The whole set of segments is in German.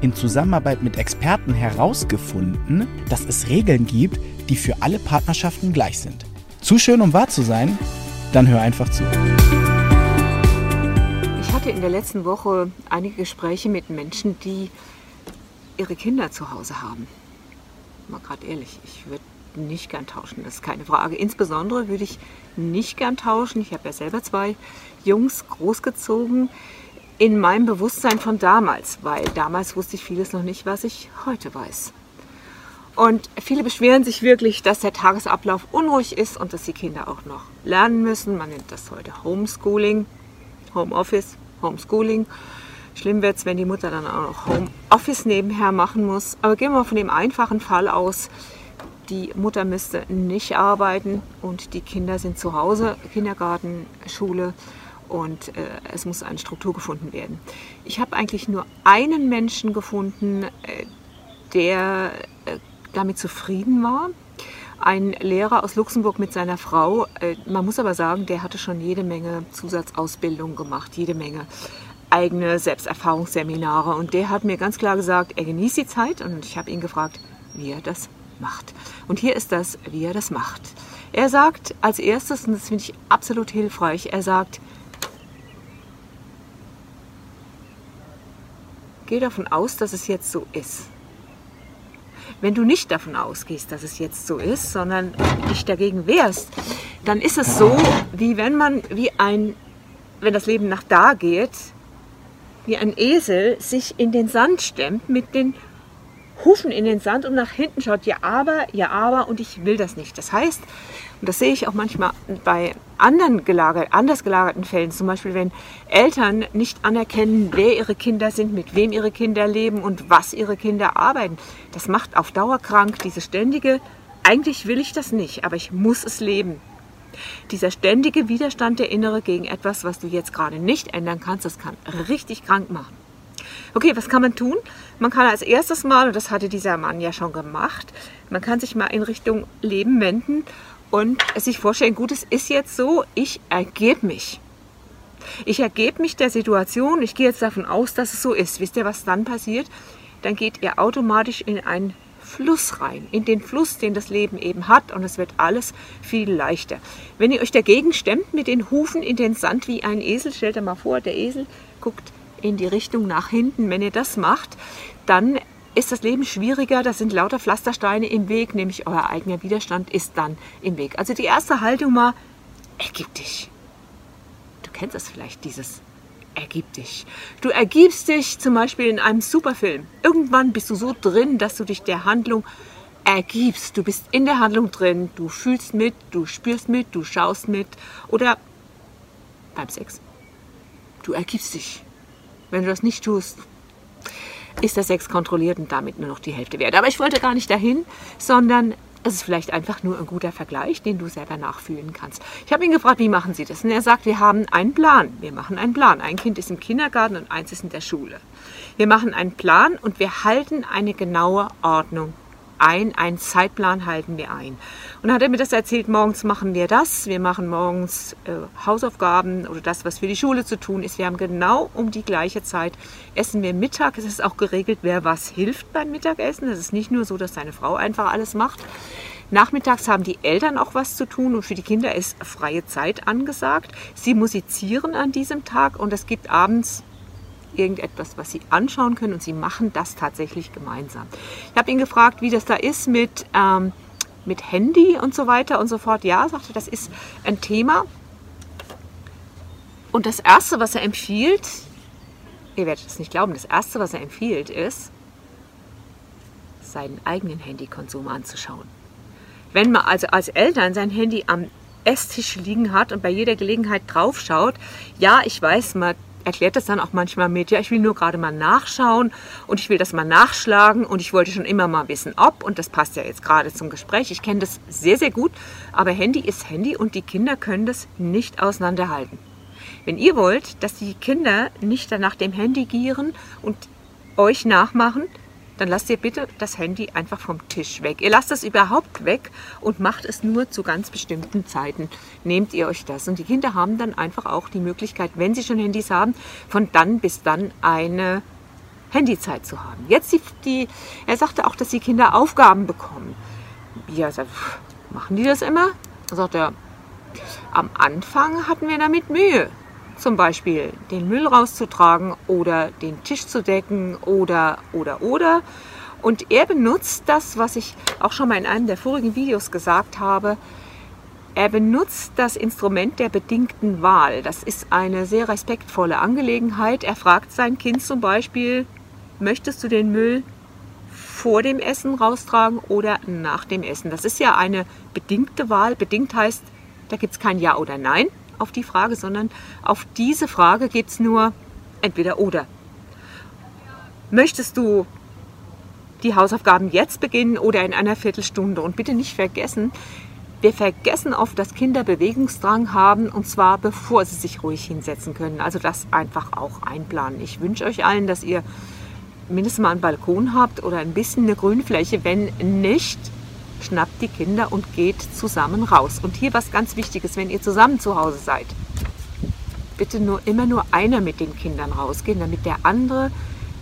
in Zusammenarbeit mit Experten herausgefunden, dass es Regeln gibt, die für alle Partnerschaften gleich sind. Zu schön, um wahr zu sein? Dann hör einfach zu. Ich hatte in der letzten Woche einige Gespräche mit Menschen, die ihre Kinder zu Hause haben. Mal gerade ehrlich, ich würde nicht gern tauschen, das ist keine Frage. Insbesondere würde ich nicht gern tauschen. Ich habe ja selber zwei Jungs großgezogen in meinem Bewusstsein von damals, weil damals wusste ich vieles noch nicht, was ich heute weiß. Und viele beschweren sich wirklich, dass der Tagesablauf unruhig ist und dass die Kinder auch noch lernen müssen. Man nennt das heute Homeschooling, Homeoffice, Homeschooling. Schlimm wird es, wenn die Mutter dann auch noch Homeoffice nebenher machen muss. Aber gehen wir mal von dem einfachen Fall aus, die Mutter müsste nicht arbeiten und die Kinder sind zu Hause, Kindergarten, Schule und äh, es muss eine Struktur gefunden werden. Ich habe eigentlich nur einen Menschen gefunden, äh, der äh, damit zufrieden war. Ein Lehrer aus Luxemburg mit seiner Frau. Äh, man muss aber sagen, der hatte schon jede Menge Zusatzausbildung gemacht, jede Menge eigene Selbsterfahrungsseminare. Und der hat mir ganz klar gesagt, er genießt die Zeit. Und ich habe ihn gefragt, wie er das macht. Und hier ist das, wie er das macht. Er sagt als erstes, und das finde ich absolut hilfreich, er sagt, geh davon aus, dass es jetzt so ist. Wenn du nicht davon ausgehst, dass es jetzt so ist, sondern dich dagegen wehrst, dann ist es so, wie wenn man, wie ein, wenn das Leben nach da geht, wie ein Esel sich in den Sand stemmt mit den Hufen in den Sand und nach hinten schaut, ja aber, ja aber und ich will das nicht. Das heißt, und das sehe ich auch manchmal bei anderen gelagert, anders gelagerten Fällen, zum Beispiel wenn Eltern nicht anerkennen, wer ihre Kinder sind, mit wem ihre Kinder leben und was ihre Kinder arbeiten. Das macht auf Dauer krank, diese ständige, eigentlich will ich das nicht, aber ich muss es leben. Dieser ständige Widerstand der Innere gegen etwas, was du jetzt gerade nicht ändern kannst, das kann richtig krank machen. Okay, was kann man tun? Man kann als erstes Mal, und das hatte dieser Mann ja schon gemacht, man kann sich mal in Richtung Leben wenden und sich vorstellen, gut, es ist jetzt so, ich ergebe mich. Ich ergebe mich der Situation, ich gehe jetzt davon aus, dass es so ist. Wisst ihr, was dann passiert? Dann geht ihr automatisch in einen Fluss rein, in den Fluss, den das Leben eben hat und es wird alles viel leichter. Wenn ihr euch dagegen stemmt mit den Hufen in den Sand wie ein Esel, stellt euch mal vor, der Esel guckt in die Richtung nach hinten. Wenn ihr das macht, dann ist das Leben schwieriger, da sind lauter Pflastersteine im Weg, nämlich euer eigener Widerstand ist dann im Weg. Also die erste Haltung mal, ergib dich. Du kennst das vielleicht, dieses ergib dich. Du ergibst dich zum Beispiel in einem Superfilm. Irgendwann bist du so drin, dass du dich der Handlung ergibst. Du bist in der Handlung drin, du fühlst mit, du spürst mit, du schaust mit. Oder beim Sex. Du ergibst dich. Wenn du das nicht tust, ist der Sex kontrolliert und damit nur noch die Hälfte wert. Aber ich wollte gar nicht dahin, sondern es ist vielleicht einfach nur ein guter Vergleich, den du selber nachfühlen kannst. Ich habe ihn gefragt, wie machen Sie das? Und er sagt, wir haben einen Plan. Wir machen einen Plan. Ein Kind ist im Kindergarten und eins ist in der Schule. Wir machen einen Plan und wir halten eine genaue Ordnung ein, einen Zeitplan halten wir ein. Und dann hat er mir das erzählt, morgens machen wir das, wir machen morgens äh, Hausaufgaben oder das, was für die Schule zu tun ist. Wir haben genau um die gleiche Zeit, essen wir Mittag. Es ist auch geregelt, wer was hilft beim Mittagessen. Es ist nicht nur so, dass seine Frau einfach alles macht. Nachmittags haben die Eltern auch was zu tun und für die Kinder ist freie Zeit angesagt. Sie musizieren an diesem Tag und es gibt abends irgendetwas, was sie anschauen können und sie machen das tatsächlich gemeinsam. Ich habe ihn gefragt, wie das da ist mit, ähm, mit Handy und so weiter und so fort. Ja, sagte, das ist ein Thema. Und das Erste, was er empfiehlt, ihr werdet es nicht glauben, das Erste, was er empfiehlt, ist, seinen eigenen Handykonsum anzuschauen. Wenn man also als Eltern sein Handy am Esstisch liegen hat und bei jeder Gelegenheit draufschaut, ja, ich weiß, man erklärt das dann auch manchmal mit, ja, ich will nur gerade mal nachschauen und ich will das mal nachschlagen und ich wollte schon immer mal wissen, ob, und das passt ja jetzt gerade zum Gespräch, ich kenne das sehr, sehr gut, aber Handy ist Handy und die Kinder können das nicht auseinanderhalten. Wenn ihr wollt, dass die Kinder nicht dann nach dem Handy gieren und euch nachmachen, dann lasst ihr bitte das Handy einfach vom Tisch weg. Ihr lasst es überhaupt weg und macht es nur zu ganz bestimmten Zeiten. Nehmt ihr euch das. Und die Kinder haben dann einfach auch die Möglichkeit, wenn sie schon Handys haben, von dann bis dann eine Handyzeit zu haben. Jetzt die, die er sagte auch, dass die Kinder Aufgaben bekommen. Ja, sagt, machen die das immer? Da sagt er, am Anfang hatten wir damit Mühe. Zum Beispiel den Müll rauszutragen oder den Tisch zu decken oder, oder, oder. Und er benutzt das, was ich auch schon mal in einem der vorigen Videos gesagt habe. Er benutzt das Instrument der bedingten Wahl. Das ist eine sehr respektvolle Angelegenheit. Er fragt sein Kind zum Beispiel, möchtest du den Müll vor dem Essen raustragen oder nach dem Essen? Das ist ja eine bedingte Wahl. Bedingt heißt, da gibt es kein Ja oder Nein auf die Frage, sondern auf diese Frage gibt es nur entweder oder. Möchtest du die Hausaufgaben jetzt beginnen oder in einer Viertelstunde? Und bitte nicht vergessen, wir vergessen oft, dass Kinder Bewegungsdrang haben und zwar bevor sie sich ruhig hinsetzen können. Also das einfach auch einplanen. Ich wünsche euch allen, dass ihr mindestens mal einen Balkon habt oder ein bisschen eine Grünfläche. Wenn nicht, schnappt die Kinder und geht zusammen raus. Und hier was ganz Wichtiges, wenn ihr zusammen zu Hause seid, bitte nur immer nur einer mit den Kindern rausgehen, damit der andere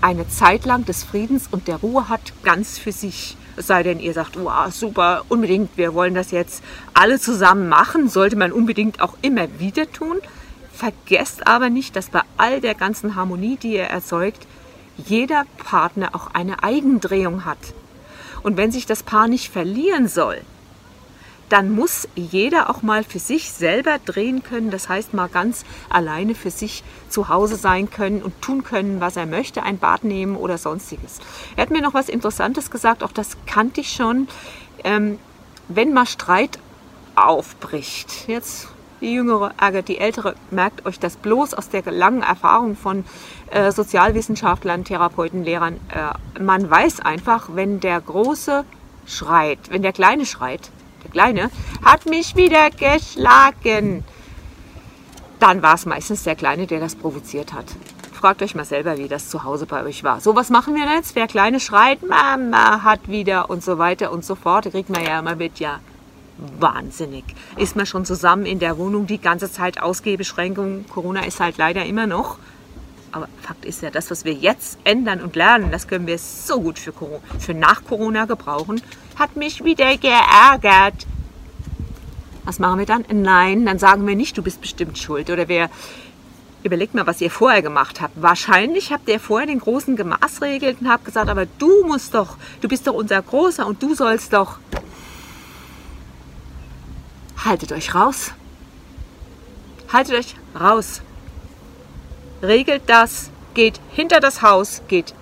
eine Zeit lang des Friedens und der Ruhe hat, ganz für sich. Es sei denn, ihr sagt, wow, super, unbedingt, wir wollen das jetzt alle zusammen machen, sollte man unbedingt auch immer wieder tun. Vergesst aber nicht, dass bei all der ganzen Harmonie, die ihr erzeugt, jeder Partner auch eine Eigendrehung hat. Und wenn sich das Paar nicht verlieren soll, dann muss jeder auch mal für sich selber drehen können. Das heißt, mal ganz alleine für sich zu Hause sein können und tun können, was er möchte, ein Bad nehmen oder sonstiges. Er hat mir noch was Interessantes gesagt, auch das kannte ich schon. Ähm, wenn mal Streit aufbricht, jetzt die Jüngere ärgert die Ältere, merkt euch das bloß aus der langen Erfahrung von äh, Sozialwissenschaftlern, Therapeuten, Lehrern. Äh, man weiß einfach, wenn der Große schreit, wenn der Kleine schreit, der Kleine hat mich wieder geschlagen, dann war es meistens der Kleine, der das provoziert hat. Fragt euch mal selber, wie das zu Hause bei euch war. So, was machen wir jetzt? Wer Kleine schreit, Mama hat wieder und so weiter und so fort. Kriegt man ja immer mit, ja, wahnsinnig. Ist man schon zusammen in der Wohnung die ganze Zeit Ausgehbeschränkungen. Corona ist halt leider immer noch. Aber Fakt ist ja, das, was wir jetzt ändern und lernen, das können wir so gut für, Corona, für nach Corona gebrauchen. Hat mich wieder geärgert. Was machen wir dann? Nein, dann sagen wir nicht, du bist bestimmt schuld. Oder wer, überlegt mal, was ihr vorher gemacht habt. Wahrscheinlich habt ihr vorher den Großen gemaßregelt und habt gesagt, aber du musst doch, du bist doch unser Großer und du sollst doch haltet euch raus. Haltet euch raus. Regelt das, geht hinter das Haus, geht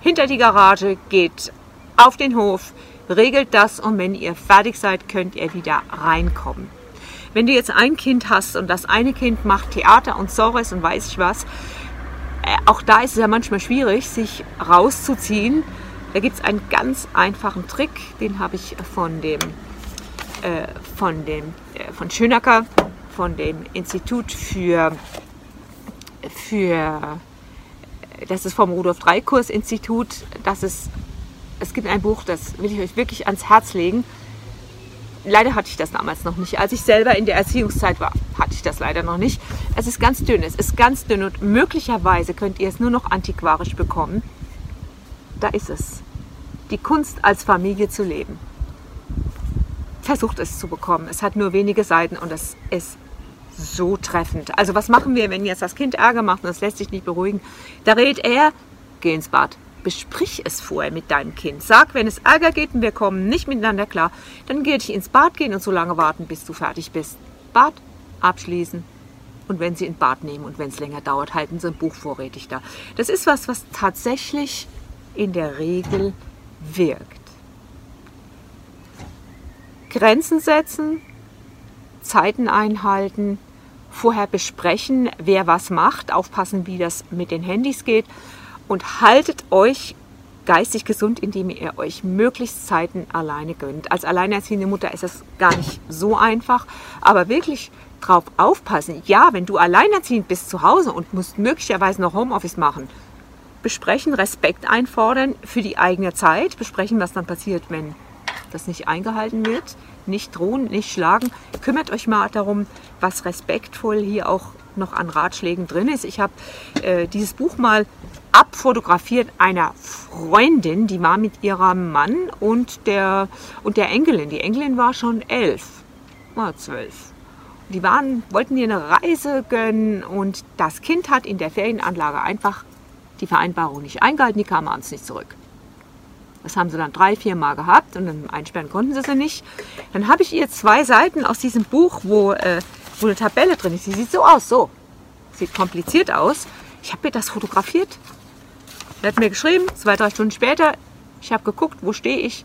hinter die Garage, geht auf den Hof, regelt das und wenn ihr fertig seid, könnt ihr wieder reinkommen. Wenn du jetzt ein Kind hast und das eine Kind macht Theater und Sores und weiß ich was, äh, auch da ist es ja manchmal schwierig, sich rauszuziehen. Da gibt es einen ganz einfachen Trick, den habe ich von dem von, dem, äh, von Schönacker, von dem Institut für, für das ist vom Rudolf Dreikurs Institut, das ist, es gibt ein Buch, das will ich euch wirklich ans Herz legen. Leider hatte ich das damals noch nicht. Als ich selber in der Erziehungszeit war, hatte ich das leider noch nicht. Es ist ganz dünn, es ist ganz dünn und möglicherweise könnt ihr es nur noch antiquarisch bekommen. Da ist es. Die Kunst als Familie zu leben versucht es zu bekommen. Es hat nur wenige Seiten und es ist so treffend. Also was machen wir, wenn jetzt das Kind Ärger macht und es lässt sich nicht beruhigen? Da rät er, geh ins Bad. Besprich es vorher mit deinem Kind. Sag, wenn es Ärger geht und wir kommen nicht miteinander klar, dann geh dich ins Bad gehen und so lange warten, bis du fertig bist. Bad abschließen. Und wenn sie in Bad nehmen und wenn es länger dauert, halten sie ein Buch vorrätig da. Das ist was, was tatsächlich in der Regel wirkt. Grenzen setzen, Zeiten einhalten vorher besprechen, wer was macht, aufpassen, wie das mit den Handys geht und haltet euch geistig gesund, indem ihr euch möglichst Zeiten alleine gönnt. Als alleinerziehende Mutter ist es gar nicht so einfach, aber wirklich drauf aufpassen. Ja, wenn du alleinerziehend bist zu Hause und musst möglicherweise noch Homeoffice machen, besprechen, Respekt einfordern für die eigene Zeit, besprechen, was dann passiert, wenn das nicht eingehalten wird, nicht drohen, nicht schlagen. Kümmert euch mal darum, was respektvoll hier auch noch an Ratschlägen drin ist. Ich habe äh, dieses Buch mal abfotografiert einer Freundin, die war mit ihrem Mann und der, und der Enkelin. Die Enkelin war schon elf, oder zwölf. Die waren, wollten ihr eine Reise gönnen und das Kind hat in der Ferienanlage einfach die Vereinbarung nicht eingehalten, die kamen abends nicht zurück. Das haben sie dann drei, vier Mal gehabt und dann einsperren konnten sie sie nicht. Dann habe ich ihr zwei Seiten aus diesem Buch, wo, äh, wo eine Tabelle drin ist. Die sieht so aus, so. Sieht kompliziert aus. Ich habe ihr das fotografiert. Er hat mir geschrieben, zwei, drei Stunden später. Ich habe geguckt, wo stehe ich.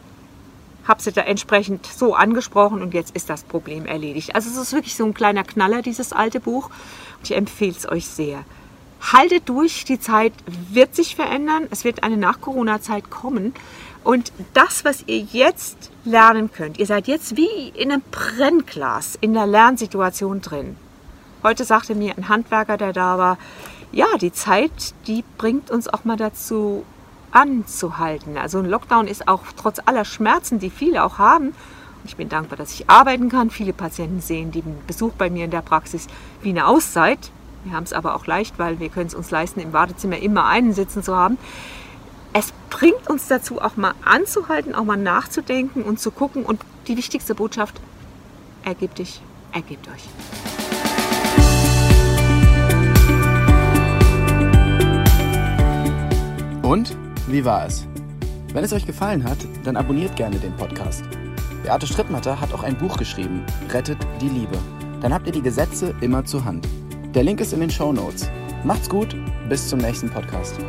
Habe sie da entsprechend so angesprochen und jetzt ist das Problem erledigt. Also es ist wirklich so ein kleiner Knaller, dieses alte Buch. Und ich empfehle es euch sehr. Haltet durch, die Zeit wird sich verändern. Es wird eine Nach-Corona-Zeit kommen. Und das, was ihr jetzt lernen könnt, ihr seid jetzt wie in einem Brennglas in der Lernsituation drin. Heute sagte mir ein Handwerker, der da war, ja, die Zeit, die bringt uns auch mal dazu anzuhalten. Also ein Lockdown ist auch trotz aller Schmerzen, die viele auch haben, ich bin dankbar, dass ich arbeiten kann. Viele Patienten sehen den Besuch bei mir in der Praxis wie eine Auszeit. Wir haben es aber auch leicht, weil wir können es uns leisten, im Wartezimmer immer einen sitzen zu haben es bringt uns dazu, auch mal anzuhalten, auch mal nachzudenken und zu gucken. Und die wichtigste Botschaft, ergebt dich, ergebt euch. Und wie war es? Wenn es euch gefallen hat, dann abonniert gerne den Podcast. Beate Strittmatter hat auch ein Buch geschrieben, Rettet die Liebe. Dann habt ihr die Gesetze immer zur Hand. Der Link ist in den Show Notes. Macht's gut, bis zum nächsten Podcast.